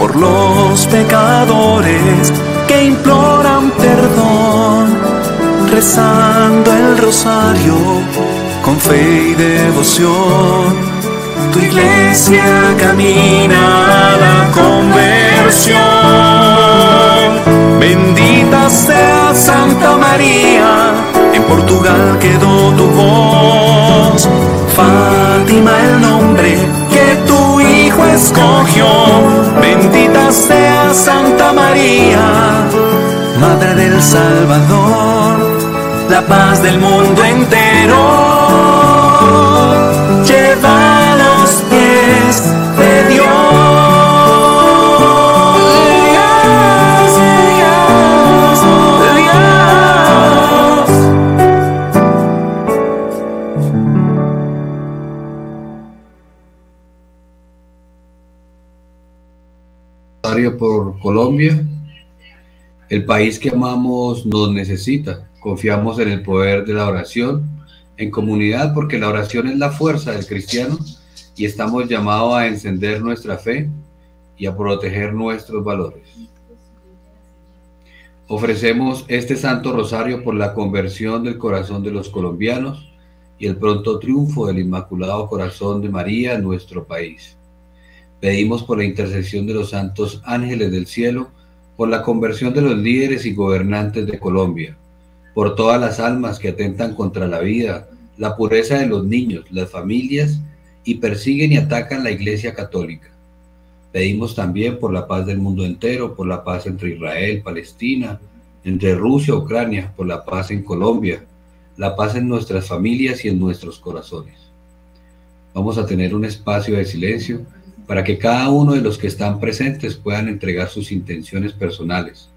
por los pecadores que imploran perdón, rezando el rosario con fe y devoción. Tu iglesia camina a la conversión. Bendita sea Santa María, en Portugal quedó tu voz. Fátima el nombre escogió. Bendita sea Santa María, Madre del Salvador, la paz del mundo entero. Colombia. El país que amamos nos necesita. Confiamos en el poder de la oración, en comunidad, porque la oración es la fuerza del cristiano y estamos llamados a encender nuestra fe y a proteger nuestros valores. Ofrecemos este Santo Rosario por la conversión del corazón de los colombianos y el pronto triunfo del Inmaculado Corazón de María en nuestro país. Pedimos por la intercesión de los santos ángeles del cielo, por la conversión de los líderes y gobernantes de Colombia, por todas las almas que atentan contra la vida, la pureza de los niños, las familias y persiguen y atacan la Iglesia Católica. Pedimos también por la paz del mundo entero, por la paz entre Israel, Palestina, entre Rusia, Ucrania, por la paz en Colombia, la paz en nuestras familias y en nuestros corazones. Vamos a tener un espacio de silencio para que cada uno de los que están presentes puedan entregar sus intenciones personales.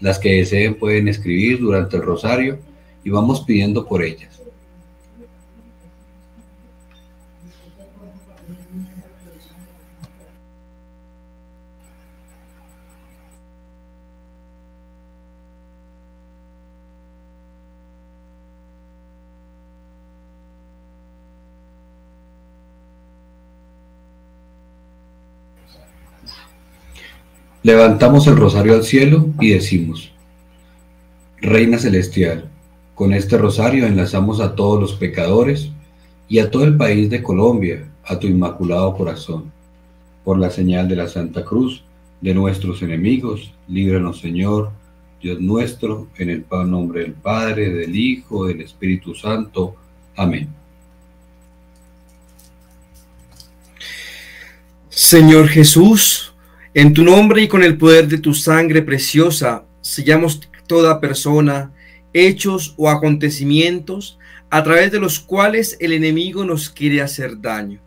Las que deseen pueden escribir durante el rosario y vamos pidiendo por ellas. Levantamos el rosario al cielo y decimos, Reina Celestial, con este rosario enlazamos a todos los pecadores y a todo el país de Colombia, a tu inmaculado corazón. Por la señal de la Santa Cruz, de nuestros enemigos, líbranos Señor, Dios nuestro, en el nombre del Padre, del Hijo, del Espíritu Santo. Amén. Señor Jesús, en tu nombre y con el poder de tu sangre preciosa, sellamos toda persona, hechos o acontecimientos a través de los cuales el enemigo nos quiere hacer daño.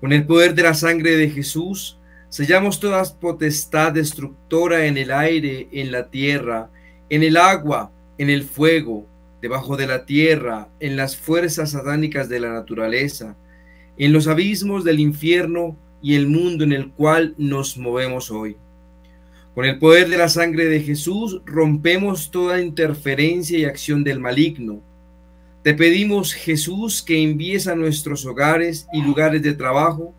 Con el poder de la sangre de Jesús, sellamos toda potestad destructora en el aire, en la tierra, en el agua, en el fuego, debajo de la tierra, en las fuerzas satánicas de la naturaleza, en los abismos del infierno y el mundo en el cual nos movemos hoy. Con el poder de la sangre de Jesús rompemos toda interferencia y acción del maligno. Te pedimos, Jesús, que envíes a nuestros hogares y lugares de trabajo,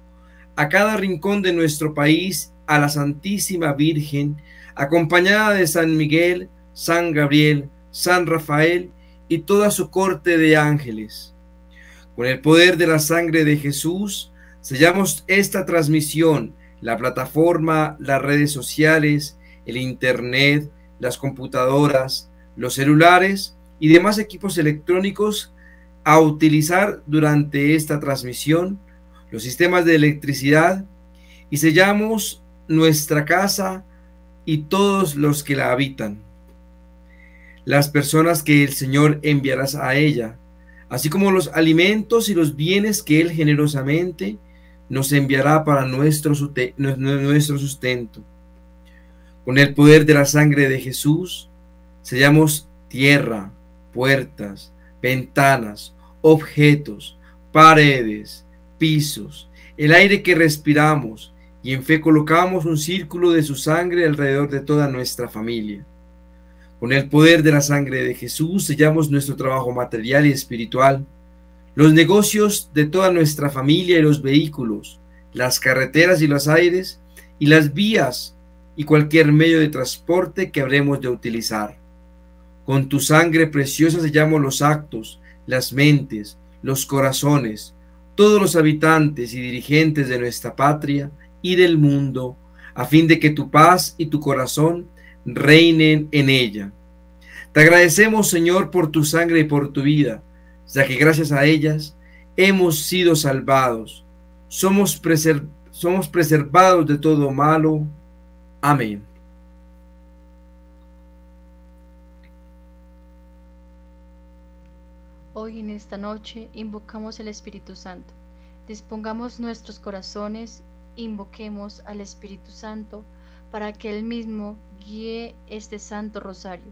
a cada rincón de nuestro país, a la Santísima Virgen, acompañada de San Miguel, San Gabriel, San Rafael y toda su corte de ángeles. Con el poder de la sangre de Jesús, Sellamos esta transmisión, la plataforma, las redes sociales, el Internet, las computadoras, los celulares y demás equipos electrónicos a utilizar durante esta transmisión, los sistemas de electricidad y sellamos nuestra casa y todos los que la habitan, las personas que el Señor enviarás a ella, así como los alimentos y los bienes que Él generosamente nos enviará para nuestro, sustento. Con el poder de la sangre de Jesús, sellamos tierra, puertas, ventanas, objetos, paredes, pisos, el aire que respiramos, y en fe colocamos un círculo de su sangre alrededor de toda nuestra familia. Con el poder de la sangre de Jesús sellamos nuestro trabajo material y espiritual, los negocios de toda nuestra familia y los vehículos, las carreteras y los aires, y las vías y cualquier medio de transporte que habremos de utilizar. Con tu sangre preciosa sellamos los actos, las mentes, los corazones, todos los habitantes y dirigentes de nuestra patria y del mundo, a fin de que tu paz y tu corazón reinen en ella. Te agradecemos, Señor, por tu sangre y por tu vida, ya que gracias a ellas hemos sido salvados. Somos, somos preservados de todo malo. Amén. Hoy en esta noche invocamos el Espíritu Santo. Dispongamos nuestros corazones, invoquemos al Espíritu Santo para que Él mismo guíe este Santo Rosario.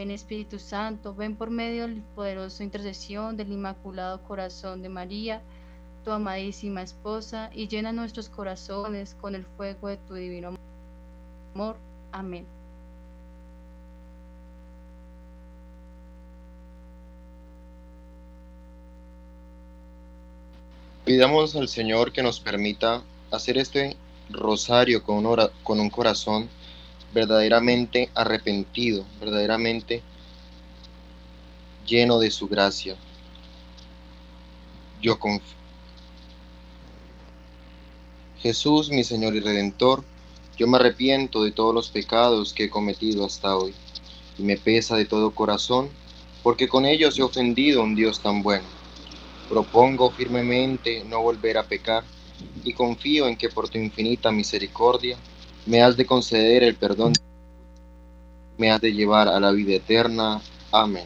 Ven Espíritu Santo, ven por medio del poderoso intercesión del Inmaculado Corazón de María, tu amadísima esposa, y llena nuestros corazones con el fuego de tu divino amor. Amén. Pidamos al Señor que nos permita hacer este rosario con un, con un corazón verdaderamente arrepentido, verdaderamente lleno de su gracia. Yo confío. Jesús, mi Señor y Redentor, yo me arrepiento de todos los pecados que he cometido hasta hoy, y me pesa de todo corazón, porque con ellos he ofendido a un Dios tan bueno Propongo firmemente no volver a pecar y confío en que por tu infinita misericordia me has de conceder el perdón, me has de llevar a la vida eterna. Amén.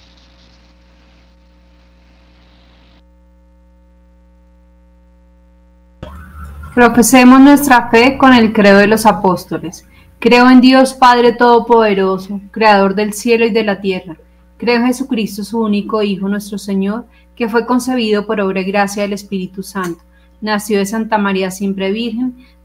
Profesemos nuestra fe con el credo de los apóstoles. Creo en Dios Padre Todopoderoso, Creador del cielo y de la tierra. Creo en Jesucristo, su único Hijo, nuestro Señor que fue concebido por obra y gracia del Espíritu Santo. Nació de Santa María siempre Virgen,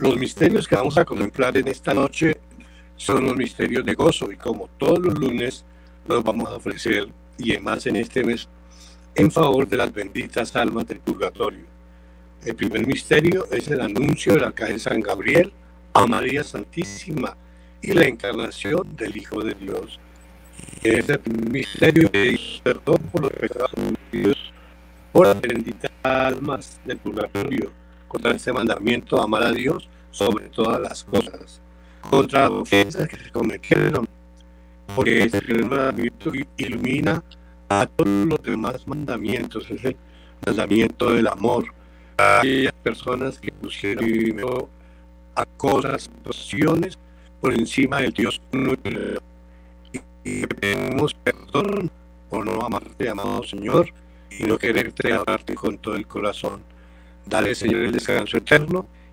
Los misterios que vamos a contemplar en esta noche son los misterios de gozo y como todos los lunes los vamos a ofrecer y además en este mes en favor de las benditas almas del purgatorio. El primer misterio es el anuncio del arcángel San Gabriel a María Santísima y la encarnación del Hijo de Dios es el misterio de perdón por los pecados cometidos por las benditas almas del purgatorio, contra ese mandamiento amar a Dios sobre todas las cosas, contra ofensas que se cometieron, porque ese mandamiento ilumina a todos los demás mandamientos, es el mandamiento del amor. Aquellas personas que pusieron a cosas, por encima del Dios y pedimos perdón por no amarte, amado Señor, y no quererte amarte con todo el corazón. Dale, Señor, el descanso eterno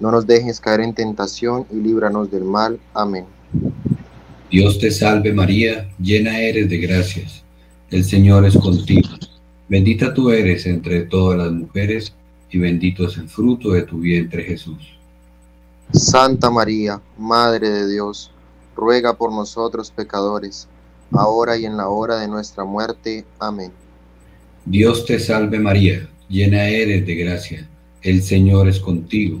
No nos dejes caer en tentación y líbranos del mal. Amén. Dios te salve María, llena eres de gracias. El Señor es contigo. Bendita tú eres entre todas las mujeres y bendito es el fruto de tu vientre Jesús. Santa María, Madre de Dios, ruega por nosotros pecadores, ahora y en la hora de nuestra muerte. Amén. Dios te salve María, llena eres de gracia, el Señor es contigo,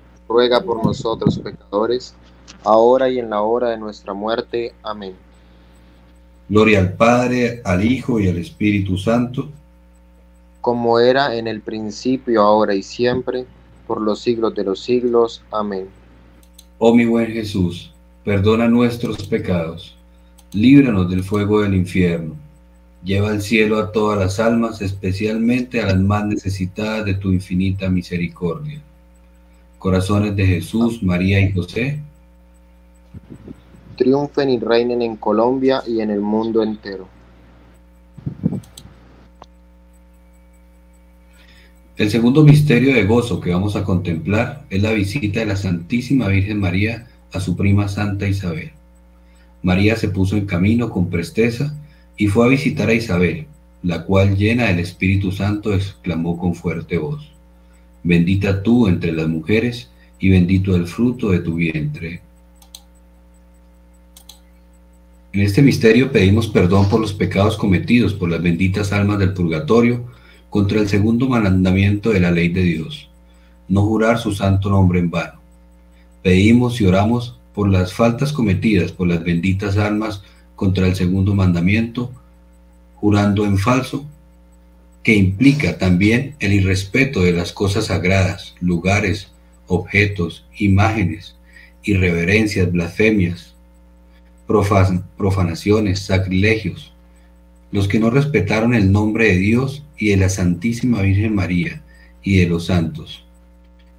ruega por nosotros pecadores, ahora y en la hora de nuestra muerte. Amén. Gloria al Padre, al Hijo y al Espíritu Santo, como era en el principio, ahora y siempre, por los siglos de los siglos. Amén. Oh mi buen Jesús, perdona nuestros pecados, líbranos del fuego del infierno, lleva al cielo a todas las almas, especialmente a las más necesitadas de tu infinita misericordia. Corazones de Jesús, María y José, Triunfen y reinen en Colombia y en el mundo entero. El segundo misterio de gozo que vamos a contemplar es la visita de la Santísima Virgen María a su prima Santa Isabel. María se puso en camino con presteza y fue a visitar a Isabel, la cual llena del Espíritu Santo exclamó con fuerte voz, Bendita tú entre las mujeres y bendito el fruto de tu vientre. En este misterio pedimos perdón por los pecados cometidos por las benditas almas del purgatorio contra el segundo mandamiento de la ley de Dios, no jurar su santo nombre en vano. Pedimos y oramos por las faltas cometidas por las benditas almas contra el segundo mandamiento, jurando en falso, que implica también el irrespeto de las cosas sagradas, lugares, objetos, imágenes, irreverencias, blasfemias, profanaciones, sacrilegios, los que no respetaron el nombre de Dios y de la Santísima Virgen María y de los santos,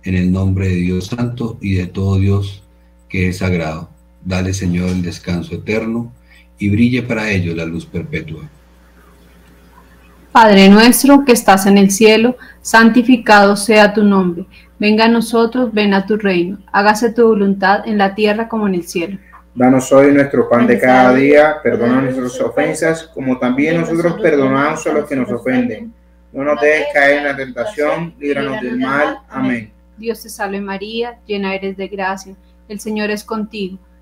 en el nombre de Dios Santo y de todo Dios que es sagrado. Dale, Señor, el descanso eterno y brille para ellos la luz perpetua. Padre nuestro que estás en el cielo, santificado sea tu nombre. Venga a nosotros, ven a tu reino. Hágase tu voluntad en la tierra como en el cielo. Danos hoy nuestro pan de cada día, perdona nuestras ofensas, como también nosotros perdonamos a los que nos ofenden. No nos dejes caer en la tentación, líbranos del mal. Amén. Dios te salve María, llena eres de gracia. El Señor es contigo.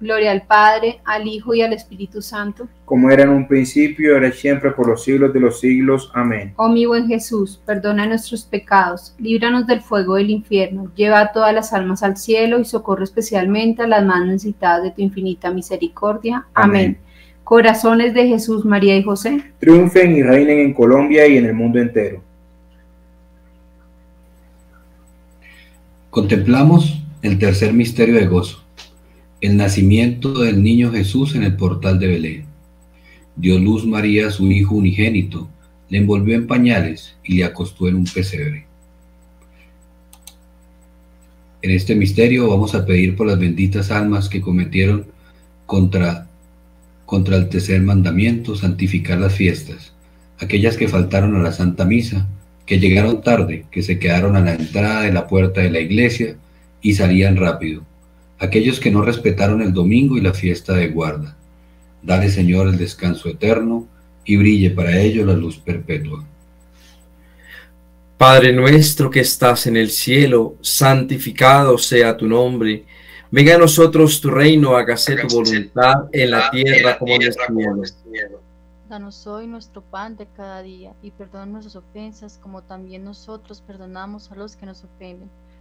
Gloria al Padre, al Hijo y al Espíritu Santo. Como era en un principio, ahora y siempre, por los siglos de los siglos. Amén. Oh mi buen Jesús, perdona nuestros pecados, líbranos del fuego del infierno, lleva a todas las almas al cielo y socorre especialmente a las más necesitadas de tu infinita misericordia. Amén. Amén. Corazones de Jesús, María y José. Triunfen y reinen en Colombia y en el mundo entero. Contemplamos el tercer misterio de gozo, el nacimiento del niño Jesús en el portal de Belén. Dio luz María a su Hijo unigénito, le envolvió en pañales y le acostó en un pesebre. En este misterio vamos a pedir por las benditas almas que cometieron contra, contra el tercer mandamiento, santificar las fiestas, aquellas que faltaron a la Santa Misa, que llegaron tarde, que se quedaron a la entrada de la puerta de la iglesia y salían rápido, aquellos que no respetaron el domingo y la fiesta de guarda. Dale, Señor, el descanso eterno y brille para ellos la luz perpetua. Padre nuestro que estás en el cielo, santificado sea tu nombre. Venga a nosotros tu reino, hágase tu voluntad en la tierra como en el cielo. Danos hoy nuestro pan de cada día y perdona nuestras ofensas como también nosotros perdonamos a los que nos ofenden.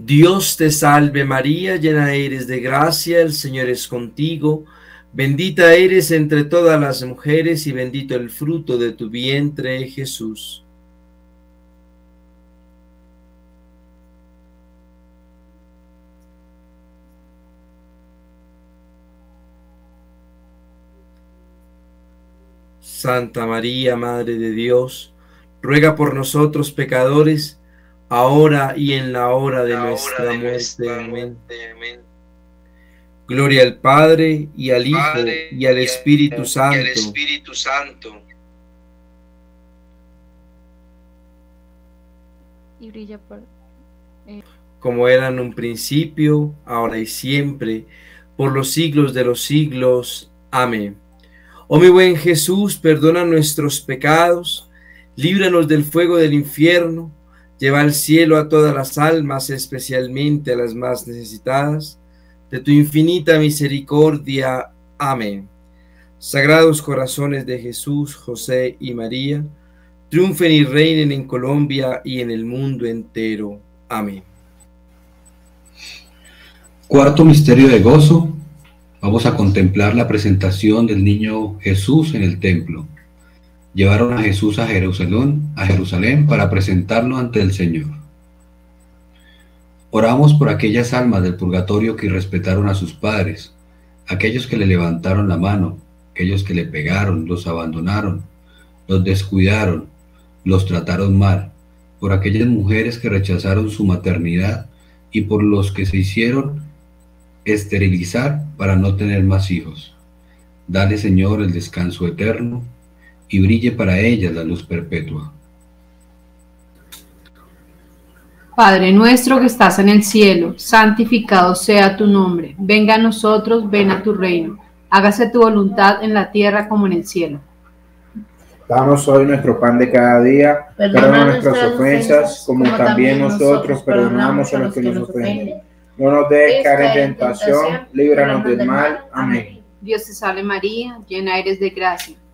Dios te salve María, llena eres de gracia, el Señor es contigo. Bendita eres entre todas las mujeres y bendito el fruto de tu vientre, Jesús. Santa María, Madre de Dios, ruega por nosotros pecadores, ahora y en la hora de, nuestra, muerte. Amén. Gloria al Padre y al Hijo y al Espíritu Santo. Espíritu Santo. Y brilla por... eh, como era en un principio, ahora y siempre, por los siglos de los siglos. Amén. Oh mi buen Jesús, perdona nuestros pecados, líbranos del fuego del infierno, lleva al cielo a todas las almas, especialmente a las más necesitadas, de tu infinita misericordia. Amén. Sagrados corazones de Jesús, José y María, triunfen y reinen en Colombia y en el mundo entero. Amén. Cuarto misterio de gozo. Vamos a contemplar la presentación del niño Jesús en el templo. Llevaron a Jesús a Jerusalén, a Jerusalén para presentarlo ante el Señor. Oramos por aquellas almas del purgatorio que irrespetaron a sus padres, aquellos que le levantaron la mano, aquellos que le pegaron, los abandonaron, los descuidaron, los trataron mal, por aquellas mujeres que rechazaron su maternidad y por los que se hicieron esterilizar para no tener más hijos. Dale, Señor, el descanso eterno y brille para ellas la luz perpetua. Padre nuestro que estás en el cielo, santificado sea tu nombre. Venga a nosotros, ven a tu reino. Hágase tu voluntad en la tierra como en el cielo. Danos hoy nuestro pan de cada día. Perdona nuestras ofensas, como también nosotros perdonamos a los que nos ofenden. No nos dejes caer en tentación, líbranos del mal. Amén. Dios te salve María, llena eres de gracia,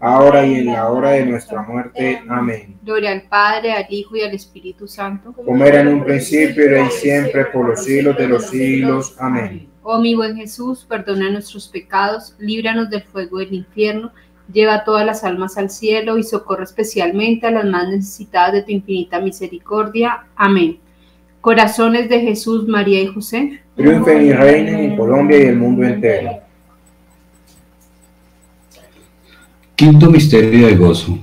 ahora y en la hora de nuestra muerte. Amén. Gloria al Padre, al Hijo y al Espíritu Santo. Como era en un principio, ahora y siempre, por los siglos de los siglos. Amén. Oh mi buen Jesús, perdona nuestros pecados, líbranos del fuego del infierno, lleva todas las almas al cielo y socorre especialmente a las más necesitadas de tu infinita misericordia. Amén. Corazones de Jesús, María y José. Triunfen y reinen en Colombia y el mundo entero. Quinto misterio de gozo.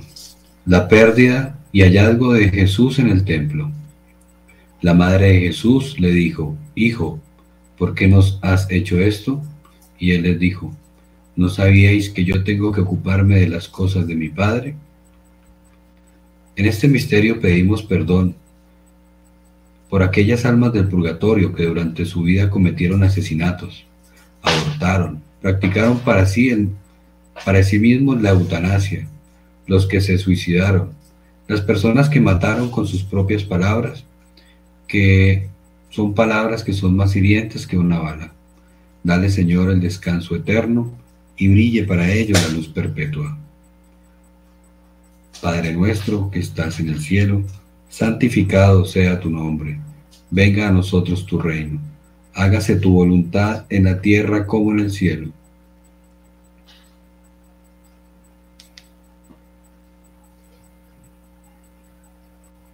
La pérdida y hallazgo de Jesús en el templo. La madre de Jesús le dijo, Hijo, ¿por qué nos has hecho esto? Y él les dijo, ¿no sabíais que yo tengo que ocuparme de las cosas de mi Padre? En este misterio pedimos perdón por aquellas almas del purgatorio que durante su vida cometieron asesinatos, abortaron, practicaron para sí, en- para sí mismos la eutanasia, los que se suicidaron, las personas que mataron con sus propias palabras, que son palabras que son más hirientes que una bala. Dale, Señor, el descanso eterno y brille para ellos la luz perpetua. Padre nuestro que estás en el cielo, santificado sea tu nombre. Venga a nosotros tu reino. Hágase tu voluntad en la tierra como en el cielo.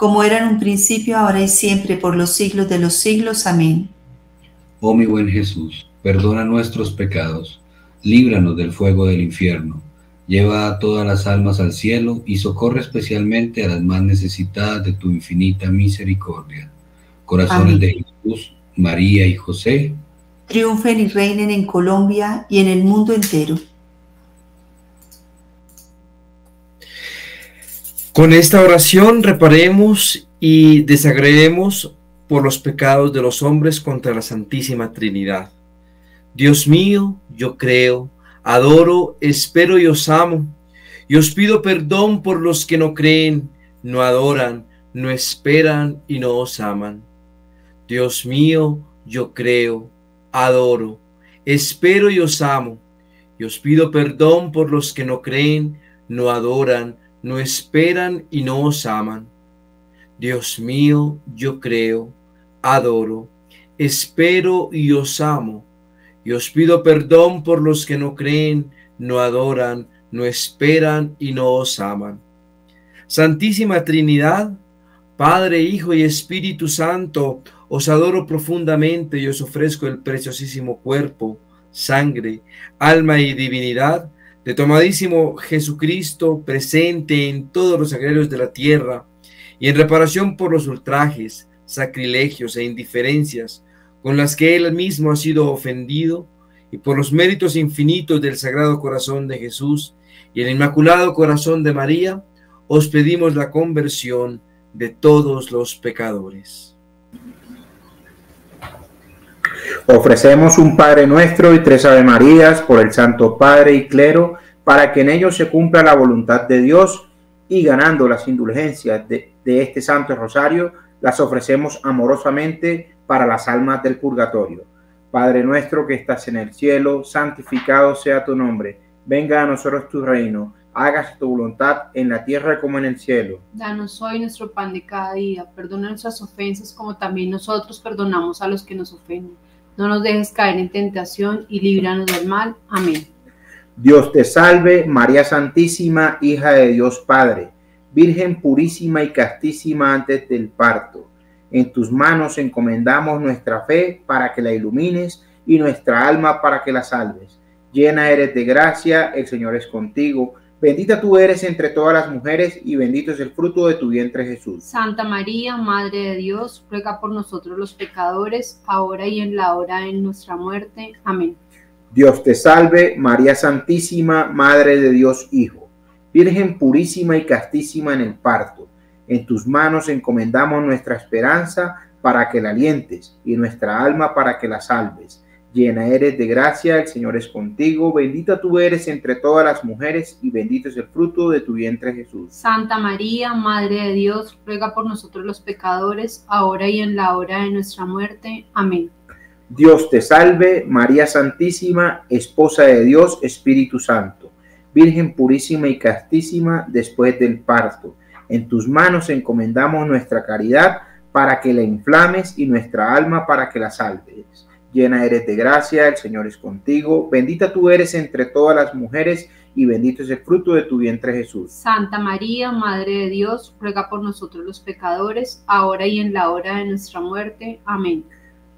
como era en un principio, ahora y siempre, por los siglos de los siglos. Amén. Oh mi buen Jesús, perdona nuestros pecados, líbranos del fuego del infierno, lleva a todas las almas al cielo y socorre especialmente a las más necesitadas de tu infinita misericordia. Corazones Amén. de Jesús, María y José, Triunfen y reinen en Colombia y en el mundo entero. Con esta oración reparemos y desagredemos por los pecados de los hombres contra la Santísima Trinidad. Dios mío, yo creo, adoro, espero y os amo. Y os pido perdón por los que no creen, no adoran, no esperan y no os aman. Dios mío, yo creo, adoro, espero y os amo. Y os pido perdón por los que no creen, no adoran, no esperan y no os aman. Dios mío, yo creo, adoro, espero y os amo. Y os pido perdón por los que no creen, no adoran, no esperan y no os aman. Santísima Trinidad, Padre, Hijo y Espíritu Santo, os adoro profundamente y os ofrezco el preciosísimo cuerpo, sangre, alma y divinidad de tomadísimo Jesucristo presente en todos los sagrarios de la tierra y en reparación por los ultrajes, sacrilegios e indiferencias con las que él mismo ha sido ofendido y por los méritos infinitos del Sagrado Corazón de Jesús y el Inmaculado Corazón de María, os pedimos la conversión de todos los pecadores. Ofrecemos un Padre Nuestro y tres Ave Marías por el Santo Padre y Clero para que en ellos se cumpla la voluntad de Dios y ganando las indulgencias de, este Santo Rosario, las ofrecemos amorosamente para las almas del purgatorio. Padre nuestro que estás en el cielo, santificado sea tu nombre, venga a nosotros tu reino, hágase tu voluntad en la tierra como en el cielo. Danos hoy nuestro pan de cada día, perdona nuestras ofensas como también nosotros perdonamos a los que nos ofenden. No nos dejes caer en tentación y líbranos del mal. Amén. Dios te salve, María Santísima, hija de Dios Padre, Virgen purísima y castísima antes del parto. En tus manos encomendamos nuestra fe para que la ilumines y nuestra alma para que la salves. Llena eres de gracia, el Señor es contigo. Bendita tú eres entre todas las mujeres y bendito es el fruto de tu vientre Jesús. Santa María, Madre de Dios, ruega por nosotros los pecadores, ahora y en la hora de nuestra muerte. Amén. Dios te salve, María Santísima, Madre de Dios Hijo, Virgen purísima y castísima en el parto. En tus manos encomendamos nuestra esperanza para que la alientes y nuestra alma para que la salves. Llena eres de gracia, el Señor es contigo, bendita tú eres entre todas las mujeres y bendito es el fruto de tu vientre Jesús. Santa María, Madre de Dios, ruega por nosotros los pecadores, ahora y en la hora de nuestra muerte. Amén. Dios te salve, María Santísima, Esposa de Dios, Espíritu Santo, Virgen purísima y castísima después del parto. En tus manos encomendamos nuestra caridad para que la inflames y nuestra alma para que la salves. Llena eres de gracia, el Señor es contigo, bendita tú eres entre todas las mujeres y bendito es el fruto de tu vientre Jesús. Santa María, Madre de Dios, ruega por nosotros los pecadores, ahora y en la hora de nuestra muerte. Amén.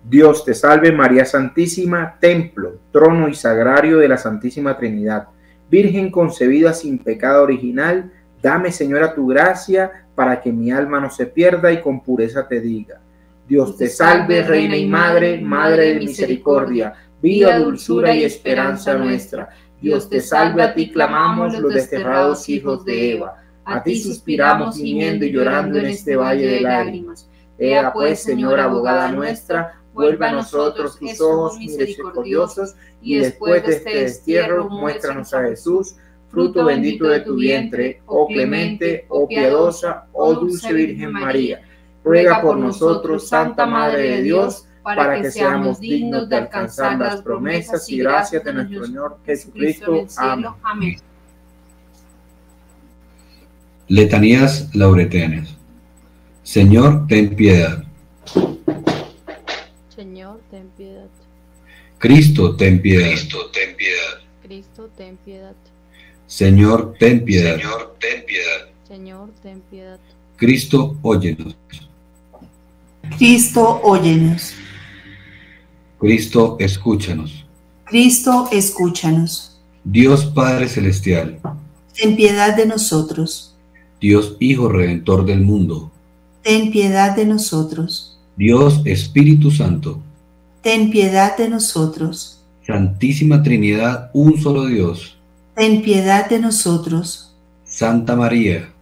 Dios te salve María Santísima, templo, trono y sagrario de la Santísima Trinidad, Virgen concebida sin pecado original, dame Señora tu gracia para que mi alma no se pierda y con pureza te diga. Dios te salve, Reina y Madre, Madre de misericordia, vida, dulzura y esperanza nuestra. Dios te salve, a ti clamamos los desterrados hijos de Eva. A ti suspiramos gimiendo y llorando en este valle de lágrimas. Ea pues, Señora abogada nuestra, vuelva a nosotros tus ojos misericordiosos y después de este destierro muéstranos a Jesús, fruto bendito de tu vientre, oh clemente, oh piadosa, oh dulce Virgen María. Ruega por nosotros, Santa Madre de Dios, para que seamos dignos de alcanzar las promesas y gracias de nuestro Señor Jesucristo. Amén. Letanías lauretanas. Señor, ten piedad. Señor, ten piedad. Cristo, ten piedad. Cristo, ten piedad. Cristo, ten piedad. Señor, ten piedad. Señor, ten piedad. Señor, ten piedad. Cristo, óyenos. Cristo, óyenos. Cristo, escúchanos. Cristo, escúchanos. Dios Padre Celestial, Ten piedad de nosotros. Dios Hijo Redentor del mundo, Ten piedad de nosotros. Dios Espíritu Santo, Ten piedad de nosotros. Santísima Trinidad, un solo Dios, Ten piedad de nosotros. Santa María,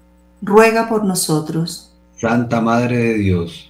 Ruega por nosotros. Santa Madre de Dios,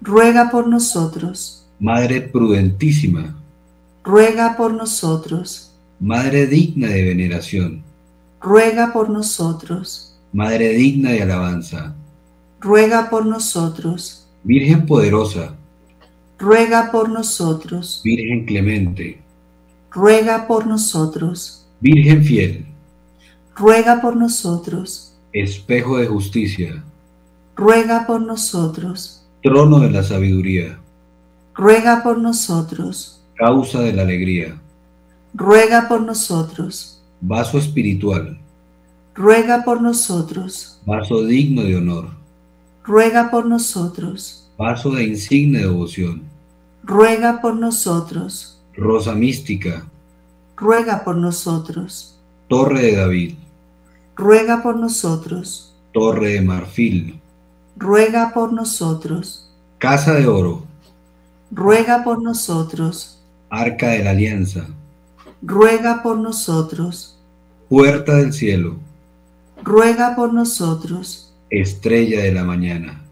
Ruega por nosotros. Madre prudentísima, Ruega por nosotros. Madre digna de veneración, Ruega por nosotros. Madre digna de alabanza, Ruega por nosotros. Virgen poderosa, Ruega por nosotros. Virgen clemente, Ruega por nosotros. Virgen fiel, Ruega por nosotros. Espejo de justicia, ruega por nosotros. Trono de la sabiduría, Ruega por nosotros. causa de la alegría, Ruega por nosotros. vaso espiritual, Ruega por nosotros. vaso digno de honor, Ruega por nosotros. vaso de insigne devoción, Ruega por nosotros. rosa mística, Ruega por nosotros. torre de David, Ruega por nosotros. torre de marfil, Ruega por nosotros. casa de oro, Ruega por nosotros. arca de la alianza, Ruega por nosotros. puerta del cielo, Ruega por nosotros. estrella de la mañana,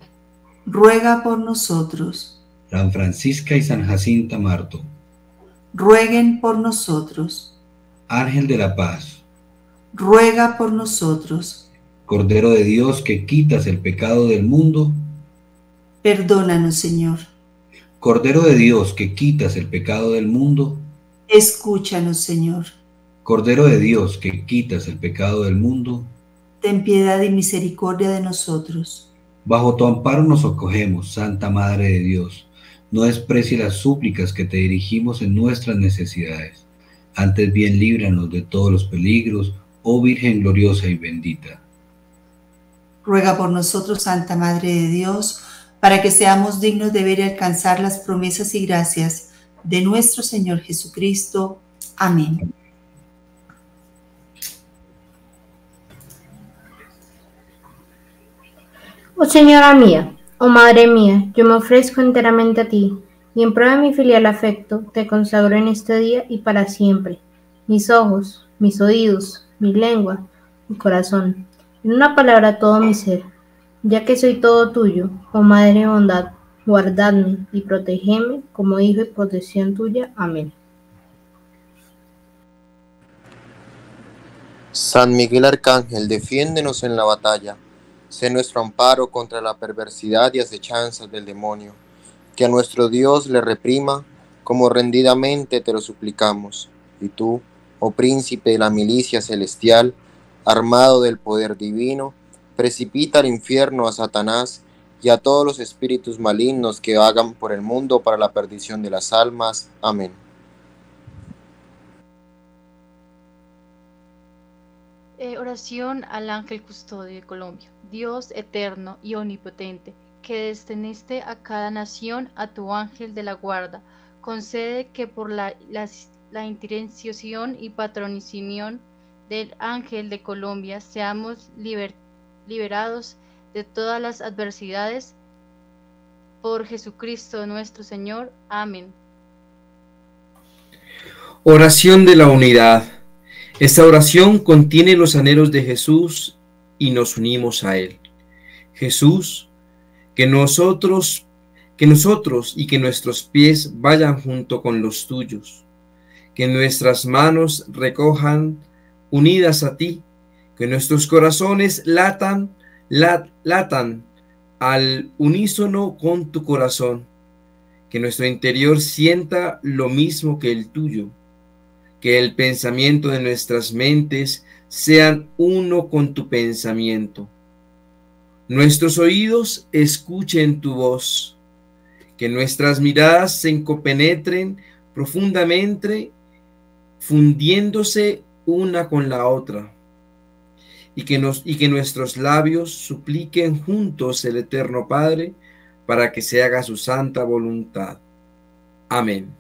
Ruega por nosotros. San Francisca y San Jacinta Marto, Rueguen por nosotros. ángel de la paz, Ruega por nosotros. Cordero de Dios que quitas el pecado del mundo, Perdónanos, Señor. Cordero de Dios que quitas el pecado del mundo, Escúchanos, Señor. Cordero de Dios que quitas el pecado del mundo, Ten piedad y misericordia de nosotros. bajo tu amparo nos acogemos, Santa Madre de Dios. No desprecie las súplicas que te dirigimos en nuestras necesidades. Antes bien líbranos de todos los peligros, oh Virgen gloriosa y bendita. Ruega por nosotros, Santa Madre de Dios, para que seamos dignos de ver y alcanzar las promesas y gracias de nuestro Señor Jesucristo. Amén. Oh Señora mía, oh Madre mía, yo me ofrezco enteramente a ti, y en prueba de mi filial afecto, te consagro en este día y para siempre, mis ojos, mis oídos, mi lengua, mi corazón, en una palabra todo mi ser, ya que soy todo tuyo, oh Madre bondad, guardadme y protegeme como hijo y protección tuya. Amén. San Miguel Arcángel, defiéndenos en la batalla. Sé nuestro amparo contra la perversidad y acechanzas del demonio. Que a nuestro Dios le reprima, como rendidamente te lo suplicamos. Y tú, oh príncipe de la milicia celestial, armado del poder divino, precipita al infierno a Satanás y a todos los espíritus malignos que vagan por el mundo para la perdición de las almas. Amén. Eh, oración al ángel custodio de Colombia. Dios eterno y omnipotente, que destiniste a cada nación a tu ángel de la guarda, concede que por la, la, y patrocinión del ángel de Colombia seamos liber, liberados de todas las adversidades. Por Jesucristo nuestro Señor. Amén. Oración de la unidad. Esta oración contiene los anhelos de Jesús y nos unimos a Él. Jesús, que nosotros, que nosotros y que nuestros pies vayan junto con los tuyos, que nuestras manos recojan unidas a ti, que nuestros corazones latan, lat, latan al unísono con tu corazón, que nuestro interior sienta lo mismo que el tuyo que el pensamiento de nuestras mentes sean uno con tu pensamiento. Nuestros oídos escuchen tu voz, que nuestras miradas se compenetren profundamente, fundiéndose una con la otra, y que, nos, y que nuestros labios supliquen juntos el Eterno Padre para que se haga su santa voluntad. Amén.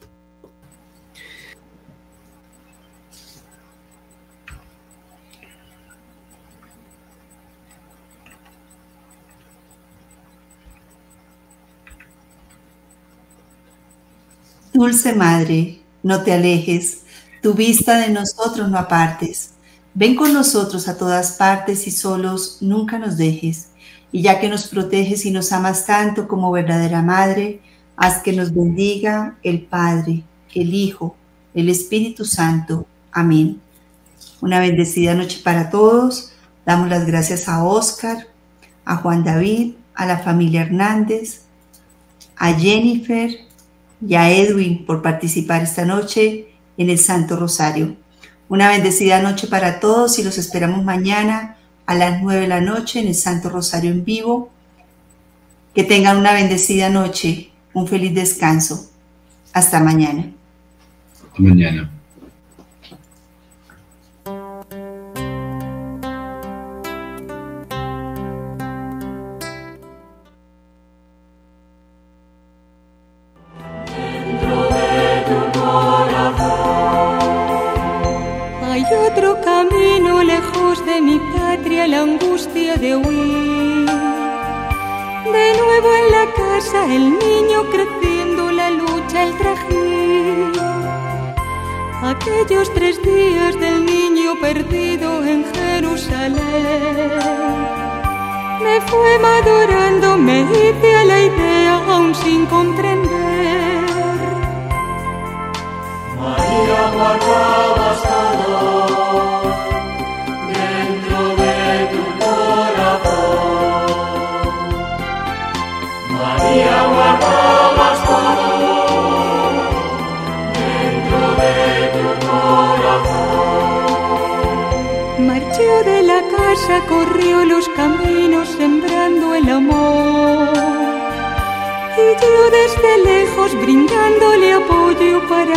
Dulce Madre, no te alejes, tu vista de nosotros no apartes. Ven con nosotros a todas partes y solos nunca nos dejes. Y ya que nos proteges y nos amas tanto como verdadera Madre, haz que nos bendiga el Padre, el Hijo, el Espíritu Santo. Amén. Una bendecida noche para todos. Damos las gracias a Oscar, a Juan David, a la familia Hernández, a Jennifer, y a Edwin por participar esta noche en el Santo Rosario. Una bendecida noche para todos y los esperamos mañana a las 9 de la noche en el Santo Rosario en vivo. Que tengan una bendecida noche, un feliz descanso. Hasta mañana. Hasta mañana. Aquellos tres días del niño perdido en Jerusalén. Me fue madurando, me hice a la idea aún sin comprender. María guardabas todo corrió los caminos sembrando el amor. Y yo desde lejos brindándole apoyo para